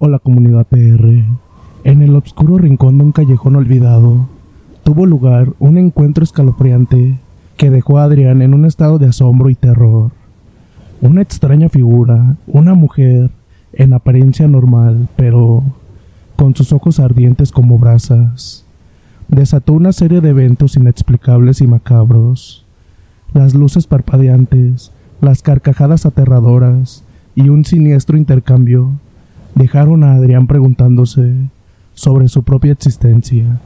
Hola comunidad PR. En el oscuro rincón de un callejón olvidado, tuvo lugar un encuentro escalofriante que dejó a Adrián en un estado de asombro y terror. Una extraña figura, una mujer, en apariencia normal, pero con sus ojos ardientes como brasas, desató una serie de eventos inexplicables y macabros. Las luces parpadeantes, las carcajadas aterradoras y un siniestro intercambio dejaron a Adrián preguntándose sobre su propia existencia.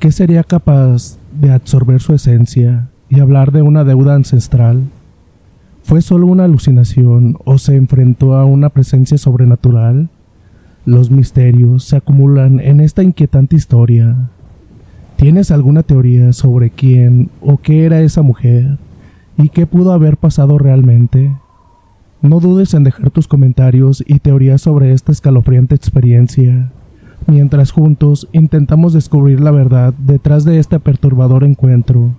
¿Qué sería capaz de absorber su esencia y hablar de una deuda ancestral? ¿Fue solo una alucinación o se enfrentó a una presencia sobrenatural? Los misterios se acumulan en esta inquietante historia. ¿Tienes alguna teoría sobre quién o qué era esa mujer y qué pudo haber pasado realmente? No dudes en dejar tus comentarios y teorías sobre esta escalofriante experiencia, mientras juntos intentamos descubrir la verdad detrás de este perturbador encuentro.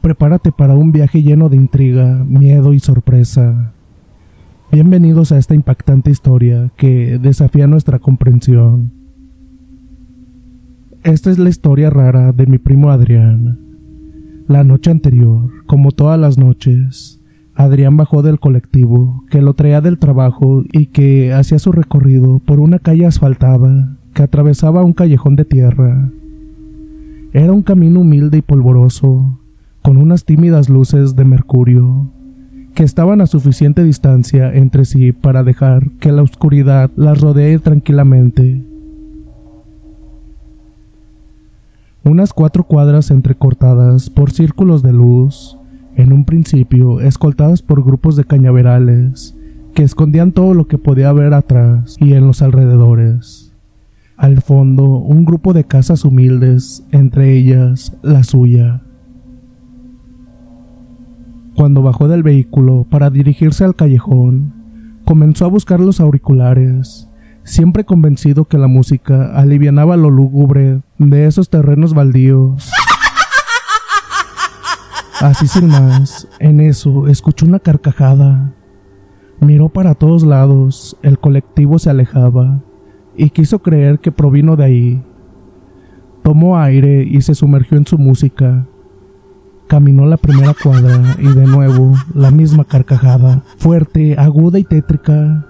Prepárate para un viaje lleno de intriga, miedo y sorpresa. Bienvenidos a esta impactante historia que desafía nuestra comprensión. Esta es la historia rara de mi primo Adrián. La noche anterior, como todas las noches, Adrián bajó del colectivo que lo traía del trabajo y que hacía su recorrido por una calle asfaltada que atravesaba un callejón de tierra. Era un camino humilde y polvoroso, con unas tímidas luces de mercurio, que estaban a suficiente distancia entre sí para dejar que la oscuridad las rodee tranquilamente. Unas cuatro cuadras entrecortadas por círculos de luz, en un principio escoltadas por grupos de cañaverales que escondían todo lo que podía haber atrás y en los alrededores. Al fondo, un grupo de casas humildes, entre ellas la suya. Cuando bajó del vehículo para dirigirse al callejón, comenzó a buscar los auriculares, siempre convencido que la música alivianaba lo lúgubre de esos terrenos baldíos. Así sin más, en eso escuchó una carcajada. Miró para todos lados, el colectivo se alejaba, y quiso creer que provino de ahí. Tomó aire y se sumergió en su música. Caminó la primera cuadra y de nuevo la misma carcajada, fuerte, aguda y tétrica.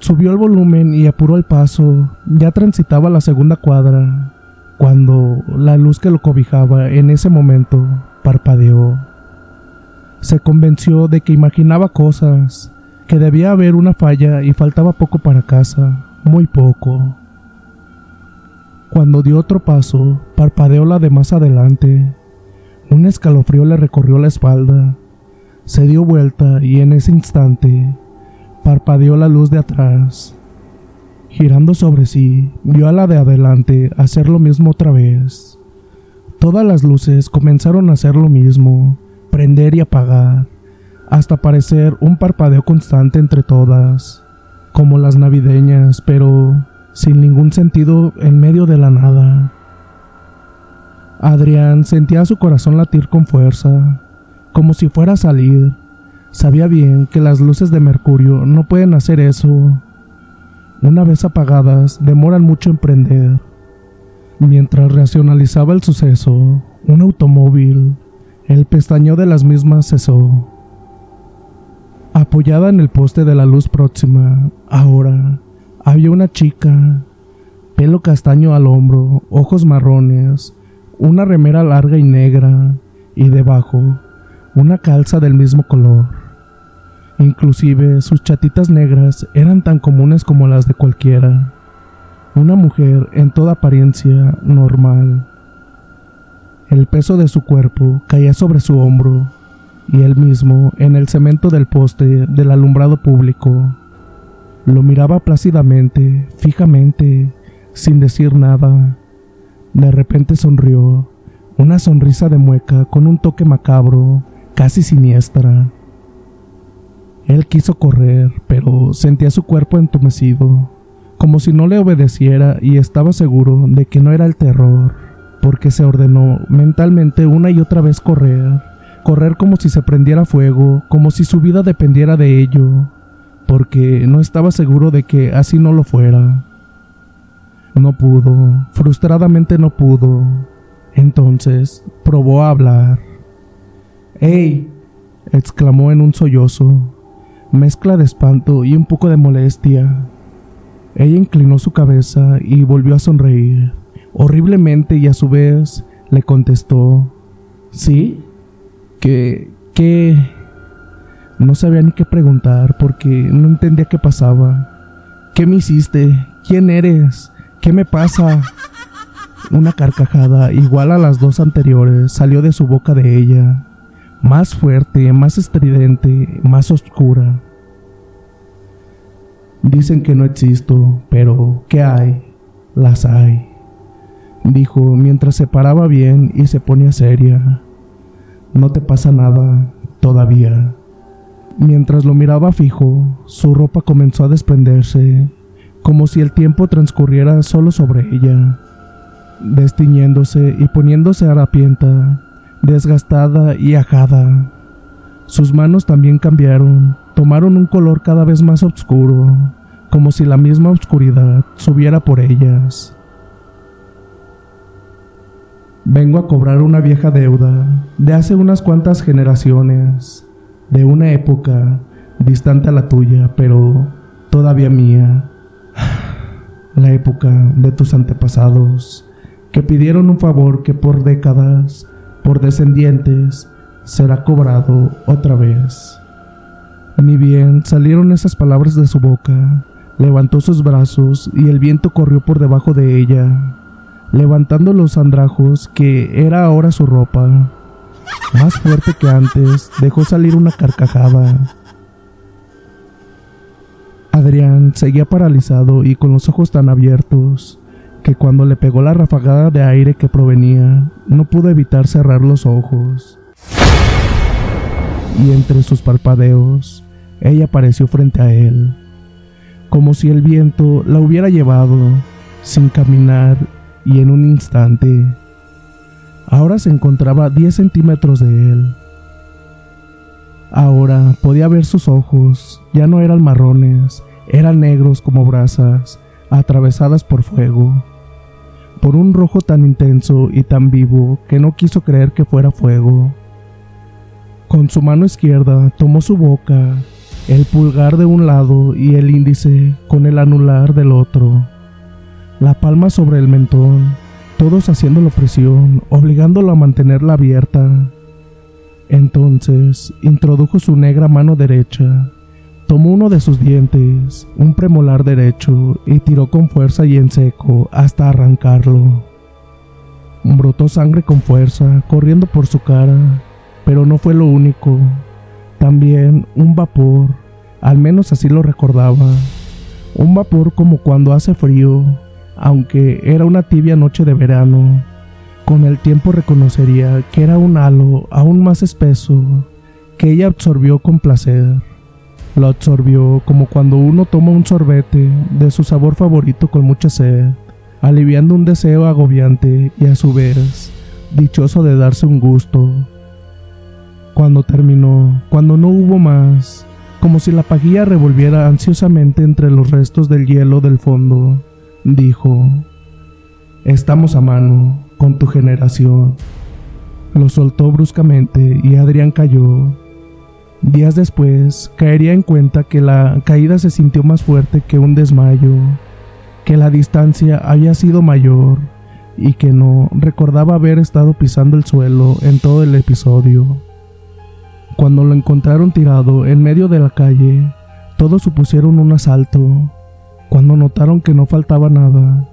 Subió el volumen y apuró el paso. Ya transitaba la segunda cuadra, cuando la luz que lo cobijaba en ese momento parpadeó. Se convenció de que imaginaba cosas, que debía haber una falla y faltaba poco para casa, muy poco. Cuando dio otro paso, parpadeó la de más adelante. Un escalofrío le recorrió la espalda. Se dio vuelta y en ese instante parpadeó la luz de atrás. Girando sobre sí, vio a la de adelante hacer lo mismo otra vez. Todas las luces comenzaron a hacer lo mismo, prender y apagar, hasta parecer un parpadeo constante entre todas, como las navideñas, pero sin ningún sentido en medio de la nada. Adrián sentía su corazón latir con fuerza, como si fuera a salir. Sabía bien que las luces de mercurio no pueden hacer eso. Una vez apagadas, demoran mucho en prender. Mientras racionalizaba el suceso, un automóvil, El pestañeo de las mismas cesó. Apoyada en el poste de la luz próxima, ahora había una chica, pelo castaño al hombro, ojos marrones, una remera larga y negra, y debajo una calza del mismo color. Inclusive sus chatitas negras eran tan comunes como las de cualquiera. Una mujer en toda apariencia normal. El peso de su cuerpo caía sobre su hombro y él mismo en el cemento del poste del alumbrado público. Lo miraba plácidamente, fijamente, sin decir nada. De repente sonrió, una sonrisa de mueca con un toque macabro, casi siniestra. Él quiso correr, pero sentía su cuerpo entumecido, como si no le obedeciera y estaba seguro de que no era el terror, porque se ordenó mentalmente una y otra vez correr, correr como si se prendiera fuego, como si su vida dependiera de ello, porque no estaba seguro de que así no lo fuera. No pudo, frustradamente no pudo. Entonces probó a hablar. ¡Ey! exclamó en un sollozo, mezcla de espanto y un poco de molestia. Ella inclinó su cabeza y volvió a sonreír, horriblemente y a su vez le contestó, ¿Sí? ¿Qué? ¿Qué? No sabía ni qué preguntar porque no entendía qué pasaba. ¿Qué me hiciste? ¿Quién eres? ¿Qué me pasa? Una carcajada igual a las dos anteriores salió de su boca de ella, más fuerte, más estridente, más oscura. Dicen que no existo, pero ¿qué hay? Las hay, dijo mientras se paraba bien y se ponía seria. No te pasa nada, todavía. Mientras lo miraba fijo, su ropa comenzó a desprenderse, como si el tiempo transcurriera solo sobre ella, destiñéndose y poniéndose harapienta, desgastada y ajada. Sus manos también cambiaron, tomaron un color cada vez más oscuro, como si la misma oscuridad subiera por ellas. Vengo a cobrar una vieja deuda de hace unas cuantas generaciones, de una época distante a la tuya, pero todavía mía. La época de tus antepasados, que pidieron un favor que por décadas, por descendientes, será cobrado otra vez. Ni bien salieron esas palabras de su boca, levantó sus brazos y el viento corrió por debajo de ella, levantando los andrajos que era ahora su ropa. Más fuerte que antes, dejó salir una carcajada. Adrián seguía paralizado y con los ojos tan abiertos que cuando le pegó la rafagada de aire que provenía, no pudo evitar cerrar los ojos y entre sus parpadeos ella apareció frente a él, como si el viento la hubiera llevado sin caminar y en un instante. Ahora se encontraba a 10 centímetros de él. Ahora podía ver sus ojos, ya no eran marrones, eran negros como brasas, atravesadas por fuego, por un rojo tan intenso y tan vivo que no quiso creer que fuera fuego. Con su mano izquierda tomó su boca, el pulgar de un lado y el índice con el anular del otro, la palma sobre el mentón, todos haciéndolo presión, obligándolo a mantenerla abierta. Entonces introdujo su negra mano derecha, tomó uno de sus dientes, un premolar derecho, y tiró con fuerza y en seco hasta arrancarlo. Brotó sangre con fuerza, corriendo por su cara, pero no fue lo único. También un vapor, al menos así lo recordaba. Un vapor como cuando hace frío, aunque era una tibia noche de verano. Con el tiempo reconocería que era un halo aún más espeso, que ella absorbió con placer. Lo absorbió como cuando uno toma un sorbete de su sabor favorito con mucha sed, aliviando un deseo agobiante y a su vez dichoso de darse un gusto. Cuando terminó, cuando no hubo más, como si la pajilla revolviera ansiosamente entre los restos del hielo del fondo, dijo, Estamos a mano con tu generación. Lo soltó bruscamente y Adrián cayó. Días después, caería en cuenta que la caída se sintió más fuerte que un desmayo, que la distancia había sido mayor y que no recordaba haber estado pisando el suelo en todo el episodio. Cuando lo encontraron tirado en medio de la calle, todos supusieron un asalto. Cuando notaron que no faltaba nada,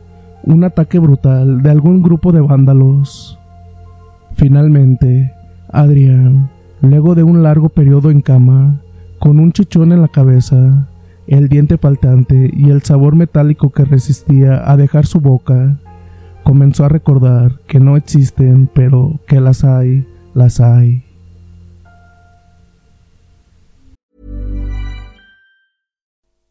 un ataque brutal de algún grupo de vándalos. Finalmente, Adrián, luego de un largo periodo en cama, con un chichón en la cabeza, el diente faltante y el sabor metálico que resistía a dejar su boca, comenzó a recordar que no existen, pero que las hay, las hay.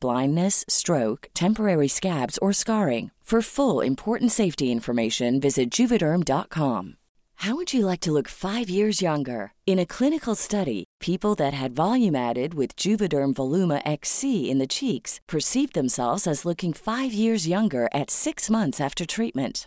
blindness, stroke, temporary scabs, or scarring. For full important safety information, visit juvederm.com. How would you like to look five years younger? In a clinical study, people that had volume added with Juvederm Voluma XC in the cheeks perceived themselves as looking five years younger at six months after treatment.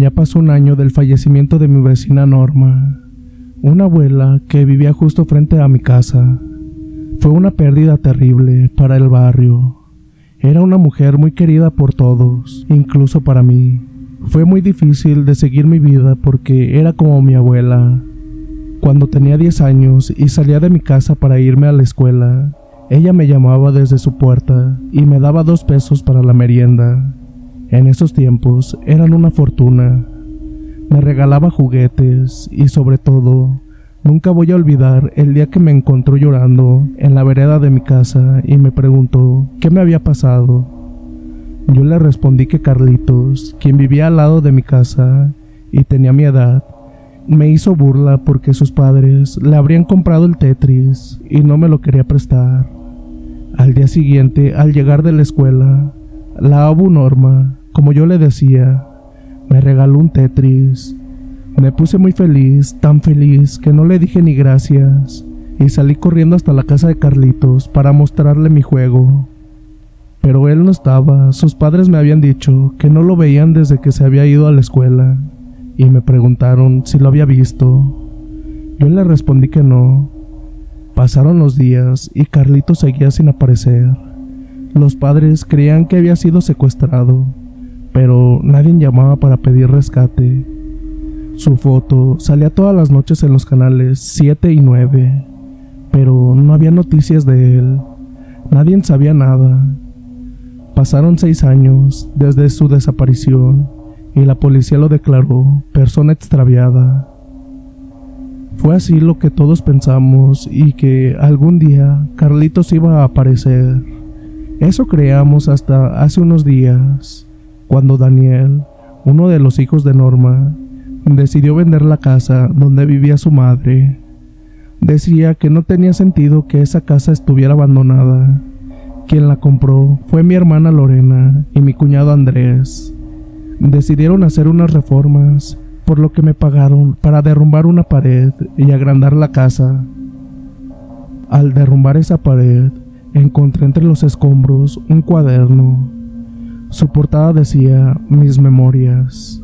Ya pasó un año del fallecimiento de mi vecina Norma, una abuela que vivía justo frente a mi casa. Fue una pérdida terrible para el barrio. Era una mujer muy querida por todos, incluso para mí. Fue muy difícil de seguir mi vida porque era como mi abuela. Cuando tenía 10 años y salía de mi casa para irme a la escuela, ella me llamaba desde su puerta y me daba dos pesos para la merienda. En esos tiempos eran una fortuna. Me regalaba juguetes y sobre todo, nunca voy a olvidar el día que me encontró llorando en la vereda de mi casa y me preguntó qué me había pasado. Yo le respondí que Carlitos, quien vivía al lado de mi casa y tenía mi edad, me hizo burla porque sus padres le habrían comprado el Tetris y no me lo quería prestar. Al día siguiente, al llegar de la escuela, la Abu Norma, como yo le decía, me regaló un Tetris. Me puse muy feliz, tan feliz que no le dije ni gracias, y salí corriendo hasta la casa de Carlitos para mostrarle mi juego. Pero él no estaba, sus padres me habían dicho que no lo veían desde que se había ido a la escuela y me preguntaron si lo había visto. Yo le respondí que no. Pasaron los días y Carlito seguía sin aparecer. Los padres creían que había sido secuestrado, pero nadie llamaba para pedir rescate. Su foto salía todas las noches en los canales 7 y 9, pero no había noticias de él. Nadie sabía nada. Pasaron seis años desde su desaparición y la policía lo declaró persona extraviada. Fue así lo que todos pensamos y que algún día Carlitos iba a aparecer. Eso creamos hasta hace unos días, cuando Daniel, uno de los hijos de Norma, decidió vender la casa donde vivía su madre. Decía que no tenía sentido que esa casa estuviera abandonada. Quien la compró fue mi hermana Lorena y mi cuñado Andrés. Decidieron hacer unas reformas, por lo que me pagaron para derrumbar una pared y agrandar la casa. Al derrumbar esa pared, encontré entre los escombros un cuaderno. Su portada decía Mis memorias.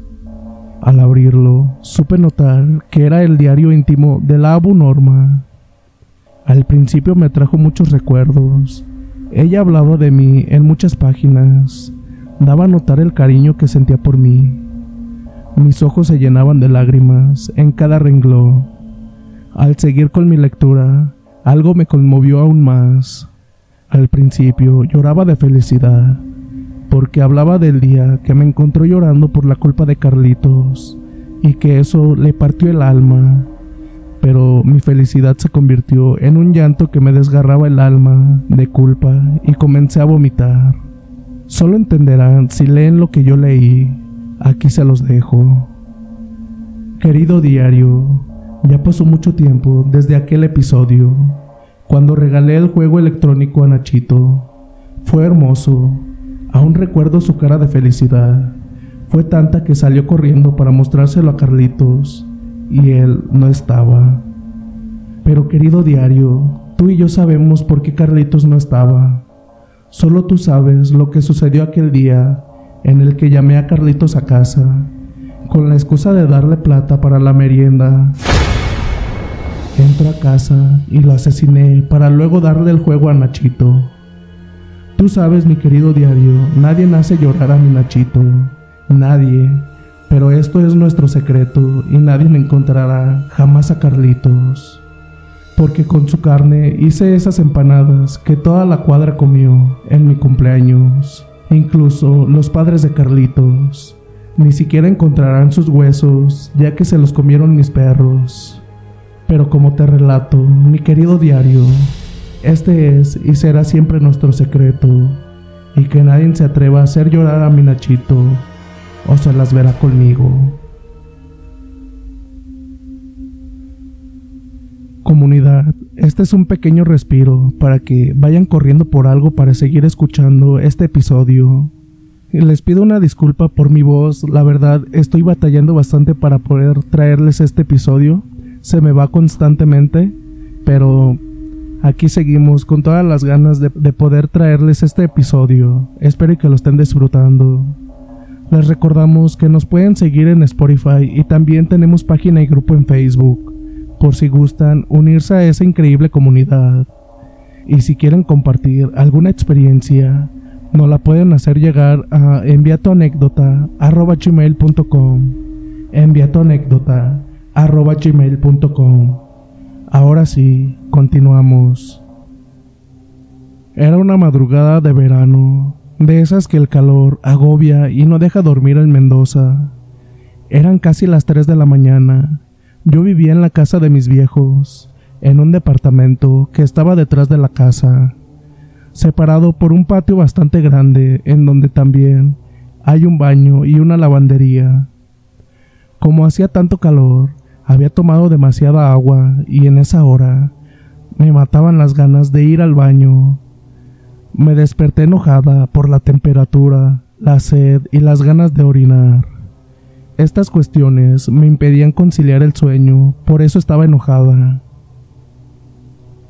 Al abrirlo, supe notar que era el diario íntimo de la Abu Norma. Al principio me trajo muchos recuerdos. Ella hablaba de mí en muchas páginas, daba a notar el cariño que sentía por mí. Mis ojos se llenaban de lágrimas en cada renglón. Al seguir con mi lectura, algo me conmovió aún más. Al principio lloraba de felicidad, porque hablaba del día que me encontró llorando por la culpa de Carlitos, y que eso le partió el alma. Pero mi felicidad se convirtió en un llanto que me desgarraba el alma de culpa y comencé a vomitar. Solo entenderán si leen lo que yo leí. Aquí se los dejo. Querido diario, ya pasó mucho tiempo desde aquel episodio, cuando regalé el juego electrónico a Nachito. Fue hermoso. Aún recuerdo su cara de felicidad. Fue tanta que salió corriendo para mostrárselo a Carlitos y él no estaba. Pero querido diario, tú y yo sabemos por qué Carlitos no estaba. Solo tú sabes lo que sucedió aquel día en el que llamé a Carlitos a casa, con la excusa de darle plata para la merienda. Entro a casa y lo asesiné para luego darle el juego a Nachito. Tú sabes, mi querido diario, nadie hace llorar a mi Nachito. Nadie. Pero esto es nuestro secreto y nadie me encontrará jamás a Carlitos porque con su carne hice esas empanadas que toda la cuadra comió en mi cumpleaños. Incluso los padres de Carlitos. Ni siquiera encontrarán sus huesos, ya que se los comieron mis perros. Pero como te relato, mi querido diario, este es y será siempre nuestro secreto, y que nadie se atreva a hacer llorar a mi Nachito, o se las verá conmigo. Comunidad, este es un pequeño respiro para que vayan corriendo por algo para seguir escuchando este episodio. Les pido una disculpa por mi voz, la verdad estoy batallando bastante para poder traerles este episodio, se me va constantemente, pero aquí seguimos con todas las ganas de, poder traerles este episodio, espero que lo estén disfrutando. Les recordamos que nos pueden seguir en Spotify y también tenemos página y grupo en Facebook por si gustan unirse a esa increíble comunidad. Y si quieren compartir alguna experiencia, nos la pueden hacer llegar a envía tu Ahora sí, continuamos. Era una madrugada de verano, de esas que el calor agobia y no deja dormir en Mendoza. Eran casi las 3 de la mañana yo vivía en la casa de mis viejos, en un departamento que estaba detrás de la casa, separado por un patio bastante grande en donde también hay un baño y una lavandería. Como hacía tanto calor, Había tomado demasiada agua y en esa hora me mataban las ganas de ir al baño. Me desperté enojada por la temperatura, la sed y las ganas de orinar. Estas cuestiones me impedían conciliar el sueño, por eso estaba enojada.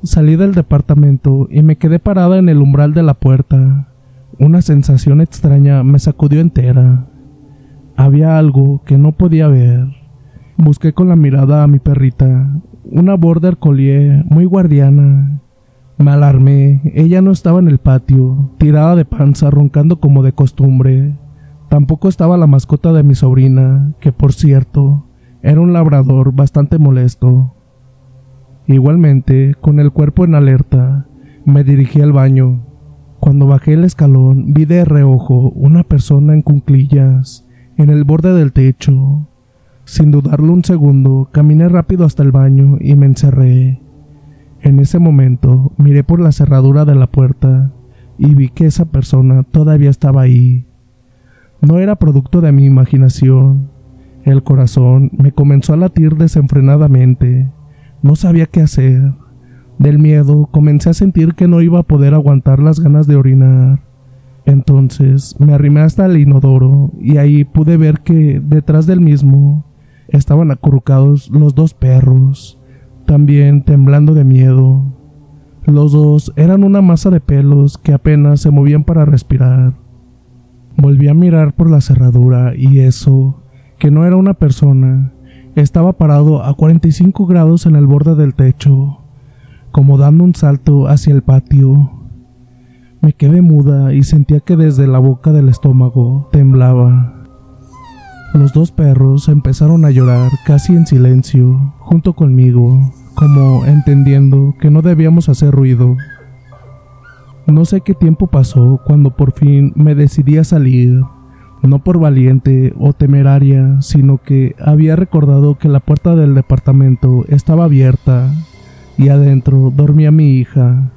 Salí del departamento y me quedé parada en el umbral de la puerta. Una sensación extraña me sacudió entera. Había algo que no podía ver. Busqué con la mirada a mi perrita, una border collie muy guardiana. Me alarmé, ella no estaba en el patio, tirada de panza, roncando como de costumbre. Tampoco estaba la mascota de mi sobrina, que por cierto, era un labrador bastante molesto. Igualmente, con el cuerpo en alerta, me dirigí al baño. Cuando bajé el escalón, vi de reojo una persona en cunclillas, en el borde del techo. Sin dudarlo un segundo, caminé rápido hasta el baño y me encerré. En ese momento, miré por la cerradura de la puerta y vi que esa persona todavía estaba ahí. No era producto de mi imaginación. El corazón me comenzó a latir desenfrenadamente. No sabía qué hacer. Del miedo comencé a sentir que no iba a poder aguantar las ganas de orinar. Entonces me arrimé hasta el inodoro y ahí pude ver que detrás del mismo estaban acurrucados los dos perros, también temblando de miedo. Los dos eran una masa de pelos que apenas se movían para respirar. Volví a mirar por la cerradura y eso, que no era una persona, estaba parado a 45 grados en el borde del techo, como dando un salto hacia el patio. Me quedé muda y sentía que desde la boca del estómago temblaba. Los dos perros empezaron a llorar casi en silencio, junto conmigo, como entendiendo que no debíamos hacer ruido. No sé qué tiempo pasó cuando por fin me decidí a salir no por valiente o temeraria, sino que había recordado que la puerta del departamento estaba abierta y adentro dormía mi hija,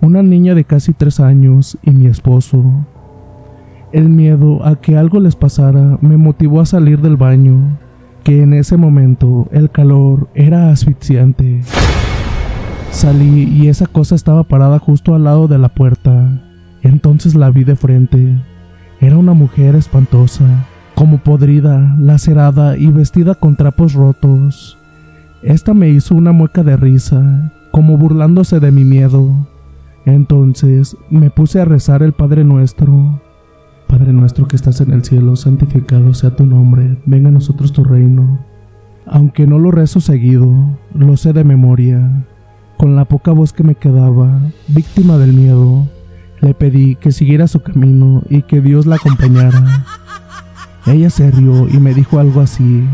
una niña de casi tres años y mi esposo. El miedo a que algo les pasara me motivó a salir del baño, que en ese momento el calor era asfixiante. Salí y esa cosa estaba parada justo al lado de la puerta. Entonces la vi de frente era una mujer espantosa, como podrida, lacerada y vestida con trapos rotos. Esta me hizo una mueca de risa, como burlándose de mi miedo. Entonces me puse a rezar el Padre Nuestro. Padre nuestro que estás en el cielo, santificado sea tu nombre, venga a nosotros tu reino. Aunque no lo rezo seguido, lo sé de memoria. Con la poca voz que me quedaba, víctima del miedo, le pedí que siguiera su camino y que Dios la acompañara. Ella se rió y me dijo algo así.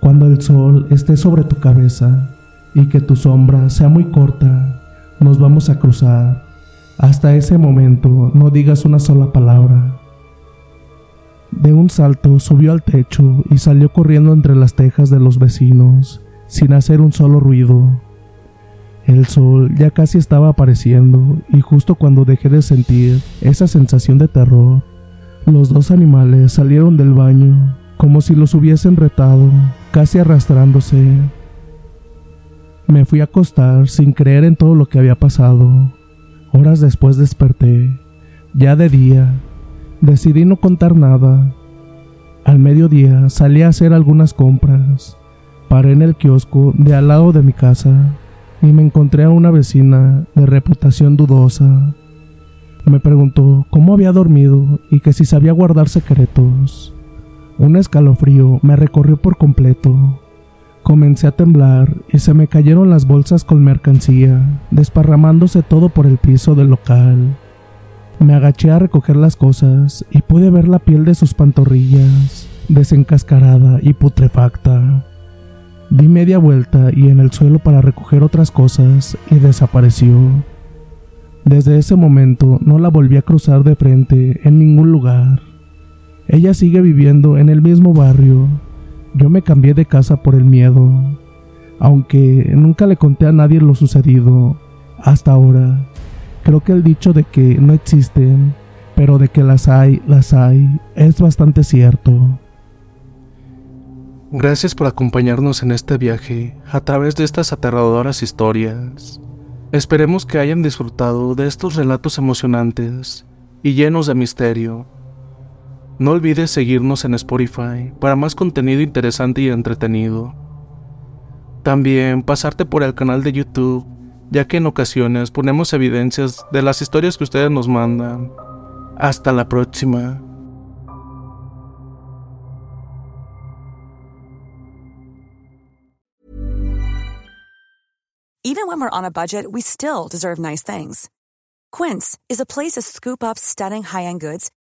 Cuando el sol esté sobre tu cabeza y que tu sombra sea muy corta, nos vamos a cruzar. Hasta ese momento no digas una sola palabra. De un salto subió al techo y salió corriendo entre las tejas de los vecinos, sin hacer un solo ruido. El sol ya casi estaba apareciendo y justo cuando dejé de sentir esa sensación de terror, los dos animales salieron del baño como si los hubiesen retado, casi arrastrándose. Me fui a acostar sin creer en todo lo que había pasado. Horas después desperté, ya de día. Decidí no contar nada. Al mediodía salí a hacer algunas compras. Paré en el kiosco de al lado de mi casa y me encontré a una vecina de reputación dudosa. Me preguntó cómo había dormido y que si sabía guardar secretos. Un escalofrío me recorrió por completo. Comencé a temblar y se me cayeron las bolsas con mercancía, desparramándose todo por el piso del local. Me agaché a recoger las cosas y pude ver la piel de sus pantorrillas, desencascarada y putrefacta. Di media vuelta y en el suelo para recoger otras cosas y desapareció. Desde ese momento no la volví a cruzar de frente en ningún lugar. Ella sigue viviendo en el mismo barrio. Yo me cambié de casa por el miedo, aunque nunca le conté a nadie lo sucedido hasta ahora. Creo que el dicho de que no existen, pero de que las hay, las hay, es bastante cierto. Gracias por acompañarnos en este viaje a través de estas aterradoras historias. Esperemos que hayan disfrutado de estos relatos emocionantes y llenos de misterio. No olvides seguirnos en Spotify para más contenido interesante y entretenido. También pasarte por el canal de YouTube, ya que en ocasiones ponemos evidencias de las historias que ustedes nos mandan. Hasta la próxima. Even when we're on a budget, we still deserve nice things. Quince is a place to scoop up stunning high-end goods